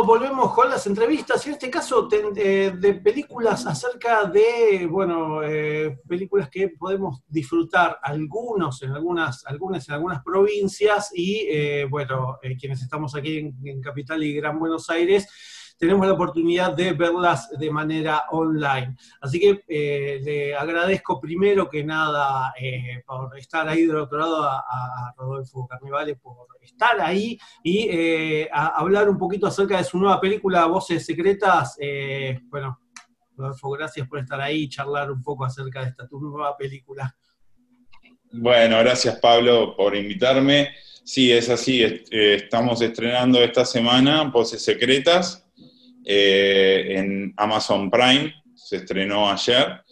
Volvemos con las entrevistas, en este caso de, de películas acerca de, bueno, eh, películas que podemos disfrutar, algunos en algunas, algunas en algunas provincias y, eh, bueno, eh, quienes estamos aquí en Capital y Gran Buenos Aires, tenemos la oportunidad de verlas de manera online. Así que eh, le agradezco primero que nada eh, por estar ahí del otro lado a, Rodolfo Carnivale, por estar ahí y eh, hablar un poquito acerca de su nueva película Voces Secretas. Bueno, Rodolfo, gracias por estar ahí y charlar un poco acerca de esta tu nueva película. Bueno, gracias Pablo por invitarme. Sí, es así, est- estamos estrenando esta semana Voces Secretas eh, en Amazon Prime, se estrenó ayer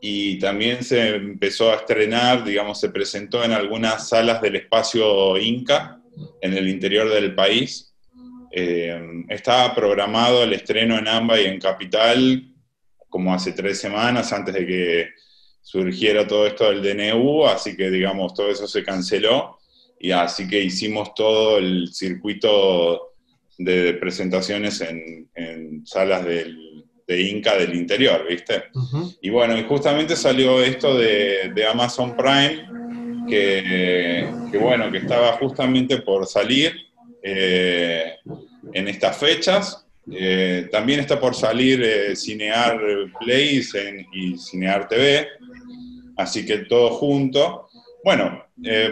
y también se empezó a estrenar, digamos, se presentó en algunas salas del espacio Inca en el interior del país. Eh, estaba programado el estreno en AMBA y en Capital como hace tres semanas antes de que surgiera todo esto del DNU, así que digamos todo eso se canceló y así que hicimos todo el circuito de presentaciones en, en salas del, de Inca del interior, ¿viste? Y bueno, y justamente salió esto de, de Amazon Prime, que, que bueno, que estaba justamente por salir eh, en estas fechas. Eh, también está por salir eh, Cinear Plays en- y Cinear TV, así que todo junto. Bueno,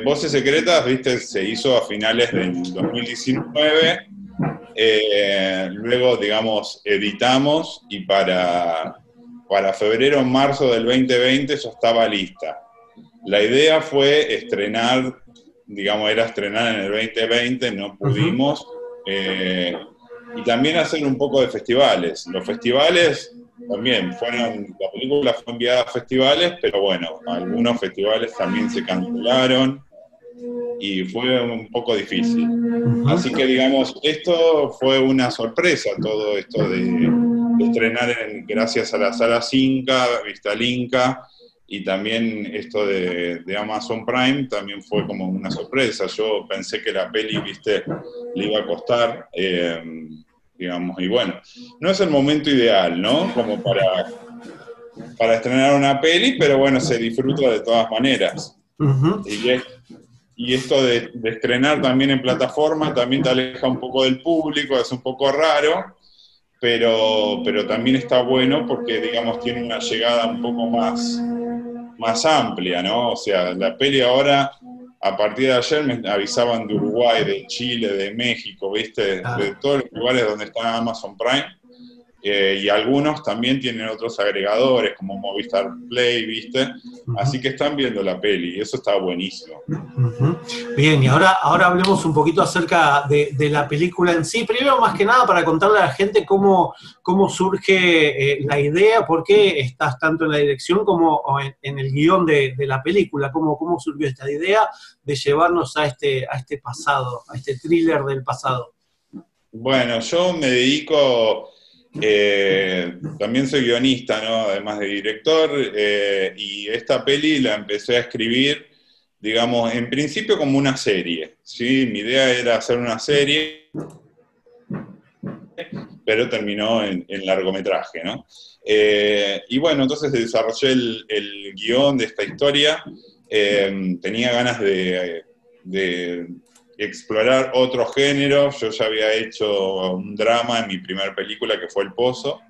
Voces Secretas, viste, se hizo a finales del 2019. Eh, luego, digamos, editamos y para, para febrero o marzo del 2020 ya estaba lista. La idea fue estrenar, digamos, era estrenar en el 2020, no pudimos. eh, y también hacer un poco de festivales. Los festivales también fueron, la película fue enviada a festivales, pero bueno, algunos festivales también se cancelaron y fue un poco difícil. Así que digamos, esto fue una sorpresa, todo esto de, de estrenar en- gracias a la sala Inca, Vistalinca, y también esto de, de Amazon Prime también fue como una sorpresa. Yo pensé que la peli, viste, le iba a costar, eh, digamos, y bueno, no es el momento ideal, ¿no? Como para, para estrenar una peli, pero bueno, se disfruta de todas maneras. Ujú. Y, es- y esto de, de estrenar también en plataforma también te aleja un poco del público, es un poco raro, pero, pero también está bueno porque, digamos, tiene una llegada un poco más, más amplia, ¿no? O sea, la peli ahora, a partir de ayer me avisaban de Uruguay, de Chile, de México, ¿viste? Ah. De todos los lugares donde está Amazon Prime. Eh, y algunos también tienen otros agregadores como Movistar Play, ¿viste? Así que están viendo la peli y eso está buenísimo. Bien, y ahora, ahora hablemos un poquito acerca de, de la película en sí. Primero, más que nada, para contarle a la gente cómo, cómo surge eh, la idea, por qué estás tanto en la dirección como en, en el guion de, de la película, cómo, cómo surgió esta idea de llevarnos a este, a este pasado, a este thriller del pasado. Bueno, yo me dedico, eh, también soy guionista, ¿no? Además de director, eh, y esta peli la empecé a escribir, digamos, en principio como una serie, ¿sí? Mi idea era hacer una serie, pero terminó en, largometraje, ¿no? Eh, y bueno, entonces desarrollé el, el guion de esta historia, tenía ganas de explorar otros géneros. Yo ya había hecho un drama en mi primera película que fue El Pozo.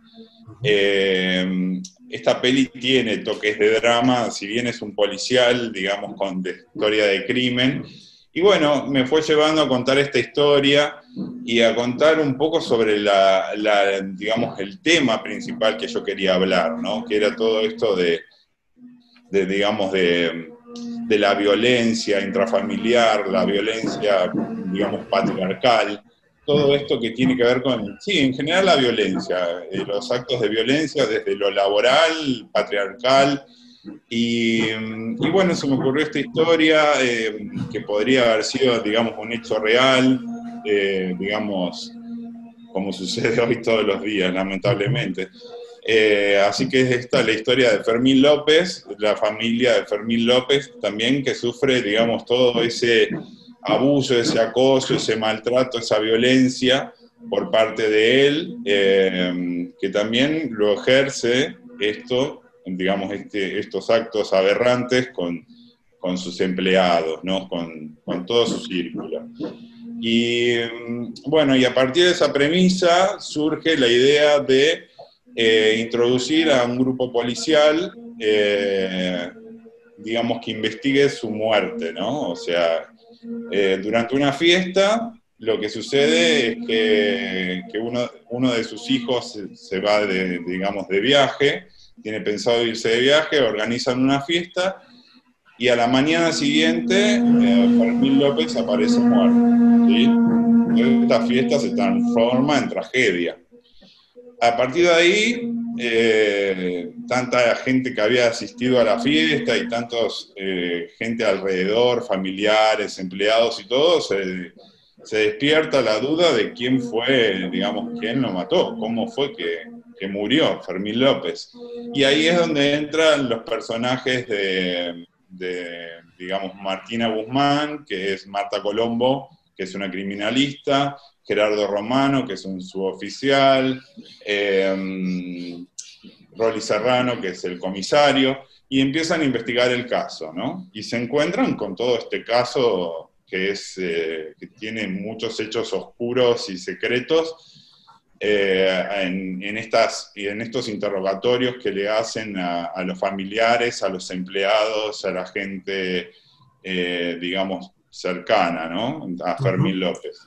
Eh, esta peli tiene toques de drama, si bien es un policial, digamos, con de historia de crimen. Y bueno, me fue llevando a contar esta historia y a contar un poco sobre la, la, digamos, el tema principal que yo quería hablar, ¿no? Que era todo esto de, de digamos, de, de la violencia intrafamiliar, la violencia, digamos, patriarcal, todo esto que tiene que ver con, sí, en general la violencia, eh, los actos de violencia desde lo laboral, patriarcal, y, bueno, se me ocurrió esta historia eh, que podría haber sido, digamos, un hecho real, eh, digamos, como sucede hoy todos los días, lamentablemente. Así que es esta la historia de Fermín López, la familia de Fermín López también, que sufre, digamos, todo ese abuso, ese acoso, ese maltrato, esa violencia por parte de él, eh, que también lo ejerce esto, digamos, este, estos actos aberrantes con, sus empleados, ¿no? con, todo su círculo. Y mm, bueno, y a partir de esa premisa surge la idea de eh, introducir a un grupo policial, eh, digamos, que investigue su muerte, ¿no? O sea, eh, durante una fiesta, lo que sucede es que, uno, uno, de sus hijos se, va, de, digamos, de viaje, tiene pensado irse de viaje, organizan una fiesta y a la mañana siguiente eh, Fermín López aparece muerto. esta fiesta se transforma en tragedia. A partir de ahí, eh, tanta gente que había asistido a la fiesta y tantos eh, gente alrededor, familiares, empleados y todo, se, despierta la duda de quién fue, digamos, quién lo mató, cómo fue que, murió Fermín López. Y ahí es donde entran los personajes de, de, digamos, Martina Guzmán, que es Marta Colombo, que es una criminalista, Gerardo Romano, que es un suboficial, eh, Rolly Serrano, que es el comisario, y empiezan a investigar el caso, ¿no? Y se encuentran con todo este caso que, es, eh, que tiene muchos hechos oscuros y secretos eh, en, estas, en estos interrogatorios que le hacen a, los familiares, a los empleados, a la gente, digamos, cercana, ¿no? A Fermín López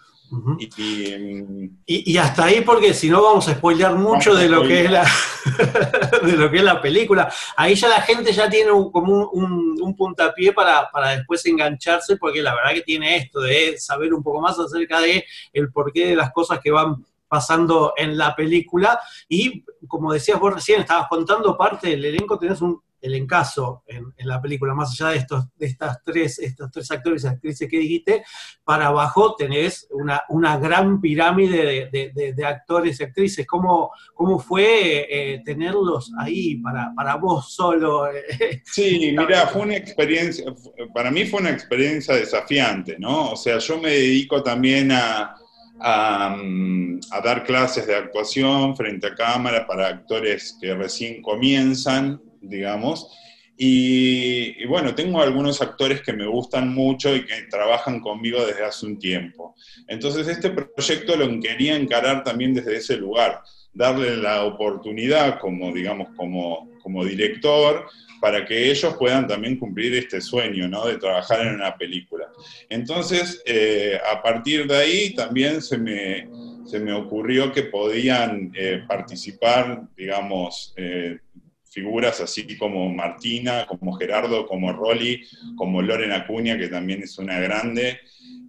y, hasta ahí, porque si no vamos a spoilear mucho de lo, que es la, de lo que es la película. Ahí ya la gente ya tiene como un, puntapié para, después engancharse, porque la verdad que tiene esto de saber un poco más acerca de el porqué de las cosas que van pasando en la película. Y como decías vos recién, estabas contando parte del elenco, tenés un el encaso en, la película, más allá de estos, de estas tres, estos tres actores y actrices que dijiste, para abajo tenés una, una gran pirámide de, actores y actrices. ¿Cómo, cómo fue eh, tenerlos ahí para, para vos solo? Sí, mira, fue una experiencia, para mí fue una experiencia desafiante, ¿no? O sea, yo me dedico también a, a, a, dar clases de actuación frente a cámara para actores que recién comienzan digamos. Y, bueno, tengo algunos actores que me gustan mucho y que trabajan conmigo desde hace un tiempo. Entonces este proyecto lo quería encarar también desde ese lugar, darle la oportunidad como, digamos, como, como director para que ellos puedan también cumplir este sueño, ¿no? De trabajar en una película. Entonces, eh, a partir de ahí también se me, se me ocurrió que podían eh, participar, digamos, eh, figuras así como Martina, como Gerardo, como Rolly, como Loren Acuña, que también es una grande,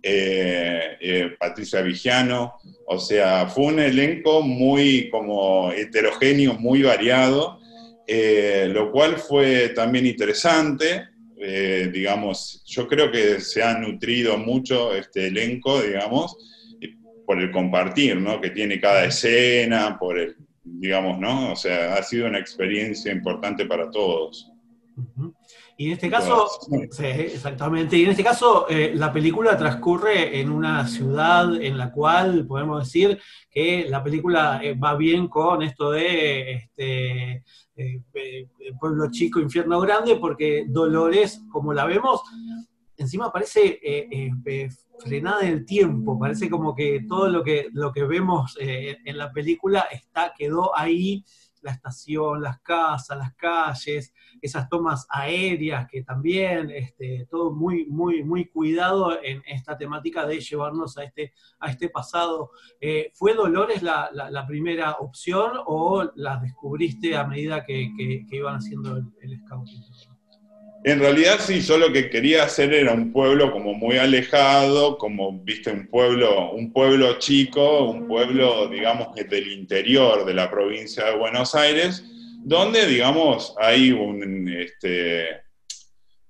eh, eh, Patricia Vigiano, o sea, fue un elenco muy como heterogéneo, muy variado, eh, lo cual fue también interesante, digamos, yo creo que se ha nutrido mucho este elenco, digamos, por el compartir, ¿no? Que tiene cada escena, por el digamos, ¿no? O sea, ha sido una experiencia importante para todos. Y en este caso, sí, exactamente, y en este caso eh, la película transcurre en una ciudad en la cual podemos decir que la película eh, va bien con esto de este, eh, pueblo chico, infierno grande, porque Dolores, como la vemos, encima parece frenada en el tiempo, parece como que todo lo que, lo que vemos eh, en la película está, quedó ahí, la estación, las casas, las calles, esas tomas aéreas que también, este, todo muy, muy, muy cuidado en esta temática de llevarnos a este, a este pasado. Eh, ¿Fue Dolores la, primera opción o la descubriste a medida que, iban haciendo el scouting? En realidad sí, yo lo que quería hacer era un pueblo como muy alejado, como, viste, un pueblo, un pueblo chico, un pueblo, digamos, del interior de la provincia de Buenos Aires, donde, digamos, hay un, este,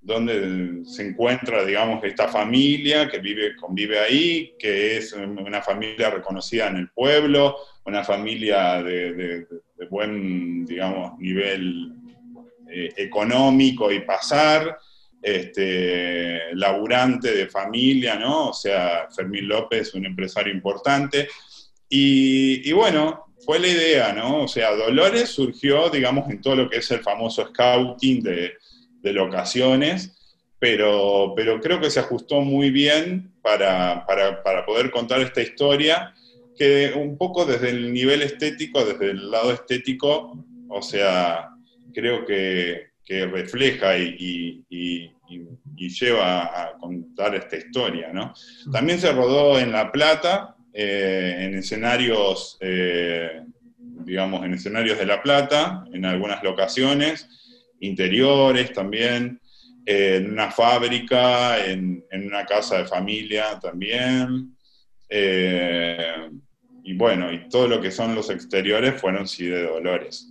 donde se encuentra, digamos, esta familia que vive, convive ahí, que es una familia reconocida en el pueblo, una familia de buen, digamos, nivel eh, económico y pasar, este, laburante de familia, ¿no? O sea, Fermín López, un empresario importante. Y, bueno, fue la idea, ¿no? O sea, Dolores surgió, digamos, en todo lo que es el famoso scouting de, locaciones, pero, pero creo que se ajustó muy bien para, para, poder contar esta historia, que un poco desde el nivel estético, desde el lado estético, o sea, creo que, refleja y, lleva a contar esta historia. ¿no? También se rodó en La Plata, eh, en escenarios, eh, digamos, en escenarios de La Plata, en algunas locaciones, interiores también, en una fábrica, en, una casa de familia también. Eh, y bueno, y todo lo que son los exteriores fueron sí de Dolores.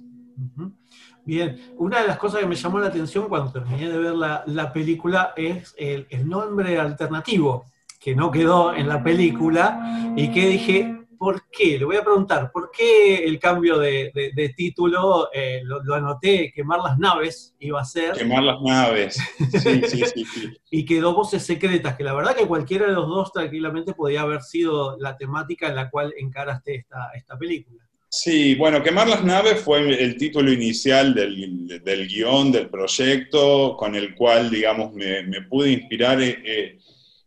Bien, una de las cosas que me llamó la atención cuando terminé de ver la, película es el, nombre alternativo, que no quedó en la película, y que dije, ¿por qué? Le voy a preguntar, ¿por qué el cambio de, título? Eh, lo, anoté, Quemar las naves iba a ser. Quemar las naves, sí, sí, sí, y quedó Voces Secretas, que la verdad que cualquiera de los dos tranquilamente podía haber sido la temática en la cual encaraste esta, esta película. Sí, bueno, Quemar las naves fue el título inicial del, del guion, del proyecto, con el cual, digamos, me, pude inspirar, eh, eh,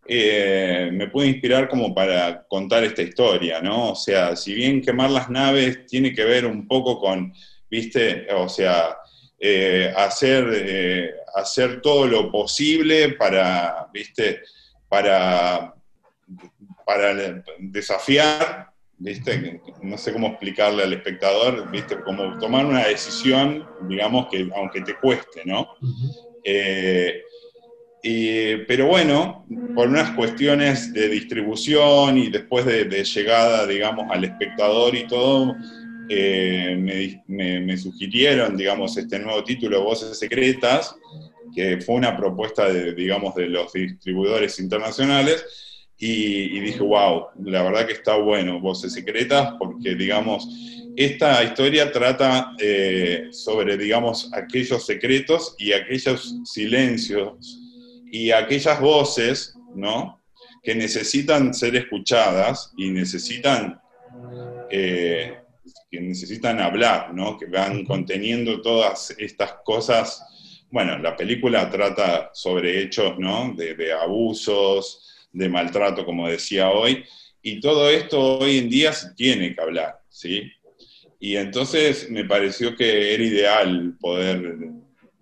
eh, me pude inspirar como para contar esta historia, ¿no? O sea, si bien Quemar las naves tiene que ver un poco con, viste, o sea, hacer, hacer todo lo posible para, viste, para, para desafiar ¿viste? No sé cómo explicarle al espectador, ¿viste? Como tomar una decisión, digamos, que aunque te cueste, ¿no? Eh, pero bueno, por unas cuestiones de distribución y después de, llegada, digamos, al espectador y todo, eh, me, sugirieron, digamos, este nuevo título, Voces Secretas, que fue una propuesta, de, digamos, de los distribuidores internacionales, y, dije, wow, la verdad que está bueno, Voces Secretas, porque, digamos, esta historia trata eh, sobre, digamos, aquellos secretos y aquellos silencios y aquellas voces, ¿no? Que necesitan ser escuchadas y necesitan, eh, que necesitan hablar, ¿no? Que van conteniendo todas estas cosas. Bueno, la película trata sobre hechos, ¿no? De, de abusos, de maltrato, como decía hoy, y todo esto hoy en día se tiene que hablar, ¿sí? Y entonces me pareció que era ideal poder,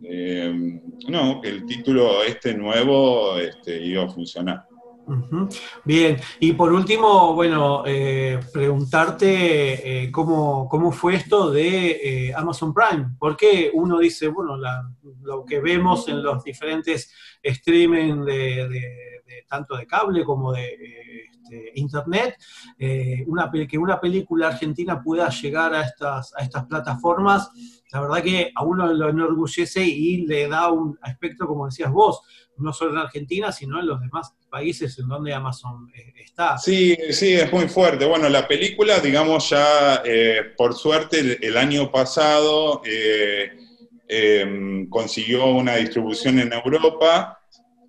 eh, no, que el título este nuevo este, iba a funcionar. Bien, y por último, bueno, eh, preguntarte eh, cómo, fue esto de Amazon Prime, porque uno dice, bueno, lo que vemos en los diferentes streaming de tanto de cable como de este, internet, eh, una, que una película argentina pueda llegar a estas, a estas plataformas, la verdad que a uno lo enorgullece y le da un aspecto, como decías vos, no solo en Argentina, sino en los demás países en donde Amazon eh, está. Sí, sí, es muy fuerte. Bueno, la película, digamos, ya eh, por suerte el, año pasado consiguió una distribución en Europa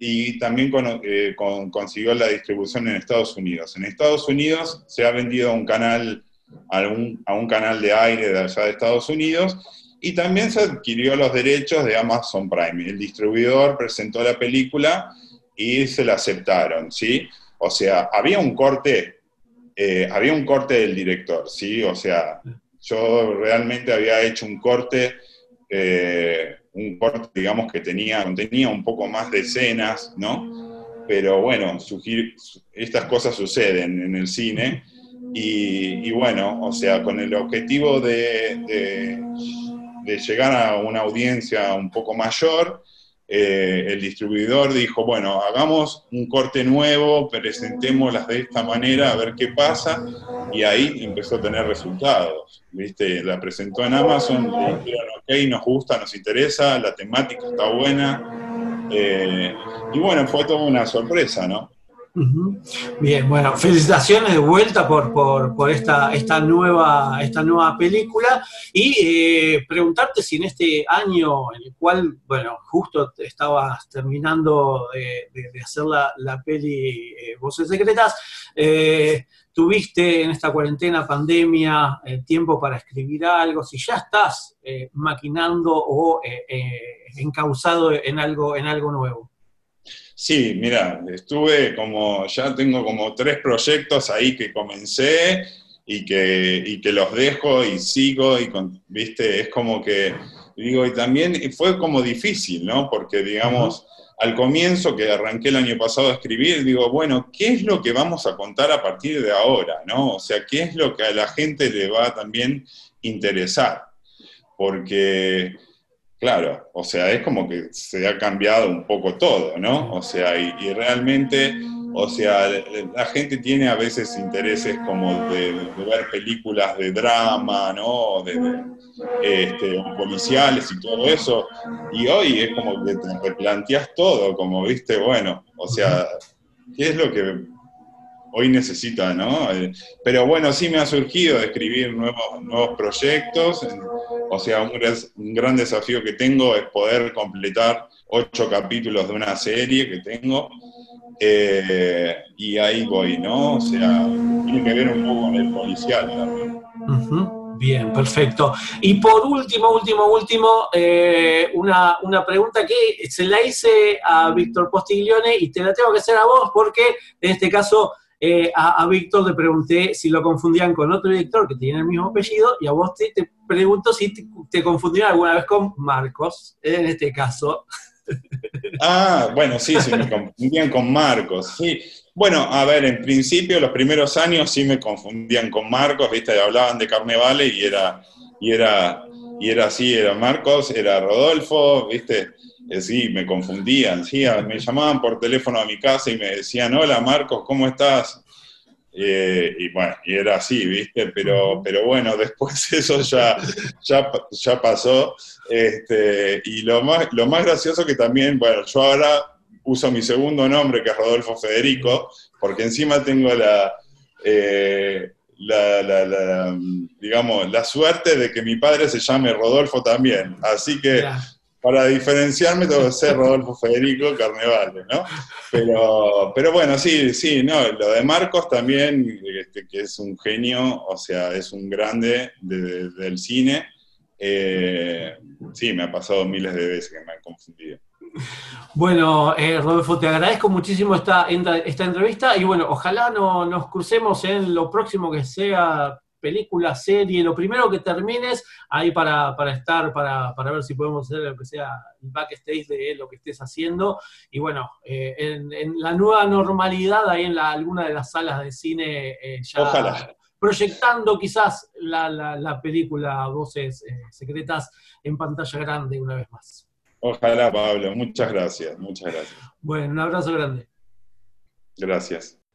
y también eh, consiguió la distribución en Estados Unidos. En Estados Unidos se ha vendido a un canal, a un, canal de aire de allá de Estados Unidos y también se adquirió los derechos de Amazon Prime. El distribuidor presentó la película y se la aceptaron, ¿sí? O sea, había un corte, eh, había un corte del director, ¿sí? O sea, yo realmente había hecho un corte eh, un corte, digamos, que tenía, tenía un poco más de escenas, ¿no? Pero bueno, estas cosas suceden en el cine y, bueno, o sea, con el objetivo de, de, llegar a una audiencia un poco mayor, eh, el distribuidor dijo, bueno, hagamos un corte nuevo, presentémoslas de esta manera, a ver qué pasa, y ahí empezó a tener resultados, ¿viste? La presentó en Amazon, le dijeron, ok, nos gusta, nos interesa, la temática está buena, eh, y bueno, fue toda una sorpresa, ¿no? Bien, bueno, felicitaciones de vuelta por, por, esta, esta, nueva, esta nueva película y eh, preguntarte si en este año en el cual, bueno, justo estabas terminando de, hacer la, la peli eh, Voces Secretas, eh, tuviste en esta cuarentena, pandemia, tiempo para escribir algo, si ya estás maquinando o encausado en algo, en algo nuevo. Sí, mira, estuve como, ya tengo como tres proyectos ahí que comencé y que, que los dejo y sigo y, viste, es como que, digo, y también fue como difícil, ¿no? Porque, digamos, al comienzo que arranqué el año pasado a escribir, digo, bueno, ¿qué es lo que vamos a contar a partir de ahora, ¿no? O sea, ¿qué es lo que a la gente le va a también interesar? Porque Claro, o sea, es como que se ha cambiado un poco todo, ¿no? O sea, y, realmente, o sea, la gente tiene a veces intereses como de, ver películas de drama, ¿no? De, este, policiales y todo eso, y hoy es como que te replanteas todo, como viste, bueno, o sea, ¿qué es lo que hoy necesita, ¿no? Eh, pero bueno, sí me ha surgido escribir nuevos, nuevos proyectos, o sea, un gran, desafío que tengo es poder completar ocho capítulos de una serie que tengo, eh, y ahí voy, ¿no? O sea, tiene que ver un poco con el policial también. Bien, perfecto. Y por último, último, último, eh, una, una, pregunta que se la hice a Víctor Postiglione y te la tengo que hacer a vos porque en este caso eh, a, Víctor le pregunté si lo confundían con otro director que tiene el mismo apellido y a vos te, pregunto si te, confundían alguna vez con Marcos, en este caso. Ah, bueno, sí, sí, me confundían con Marcos, sí. Bueno, a ver, en principio, los primeros años sí me confundían con Marcos, ¿viste? Hablaban de Carnevale y era, y era, y era así, era Marcos, era Rodolfo, ¿viste? Eh, sí, me confundían, sí, me llamaban por teléfono a mi casa y me decían, hola Marcos, ¿cómo estás? Eh, y bueno, y era así, ¿viste? Pero, pero bueno, después eso ya, ya, ya pasó. Este, y lo más, lo más gracioso que también, bueno, yo ahora uso mi segundo nombre, que es Rodolfo Federico, porque encima tengo la, eh, la, digamos, la suerte de que mi padre se llame Rodolfo también. Así que para diferenciarme tengo que ser Rodolfo Federico Carnevale, ¿no? Pero, pero bueno, sí, sí, no, lo de Marcos también, este, que es un genio, o sea, es un grande del cine. Eh, sí, me ha pasado miles de veces que me han confundido. Bueno, eh, Rodolfo, te agradezco muchísimo esta, esta entrevista y bueno, ojalá no, nos crucemos en lo próximo que sea película, serie, lo primero que termines, ahí para, estar, para, ver si podemos hacer lo que sea el backstage de lo que estés haciendo. Y bueno, eh, en, la nueva normalidad, ahí en la, alguna de las salas de cine, eh, ya proyectando quizás la, película Voces eh, Secretas en pantalla grande una vez más. Ojalá, Pablo. Muchas gracias, muchas gracias. Bueno, un abrazo grande. Gracias.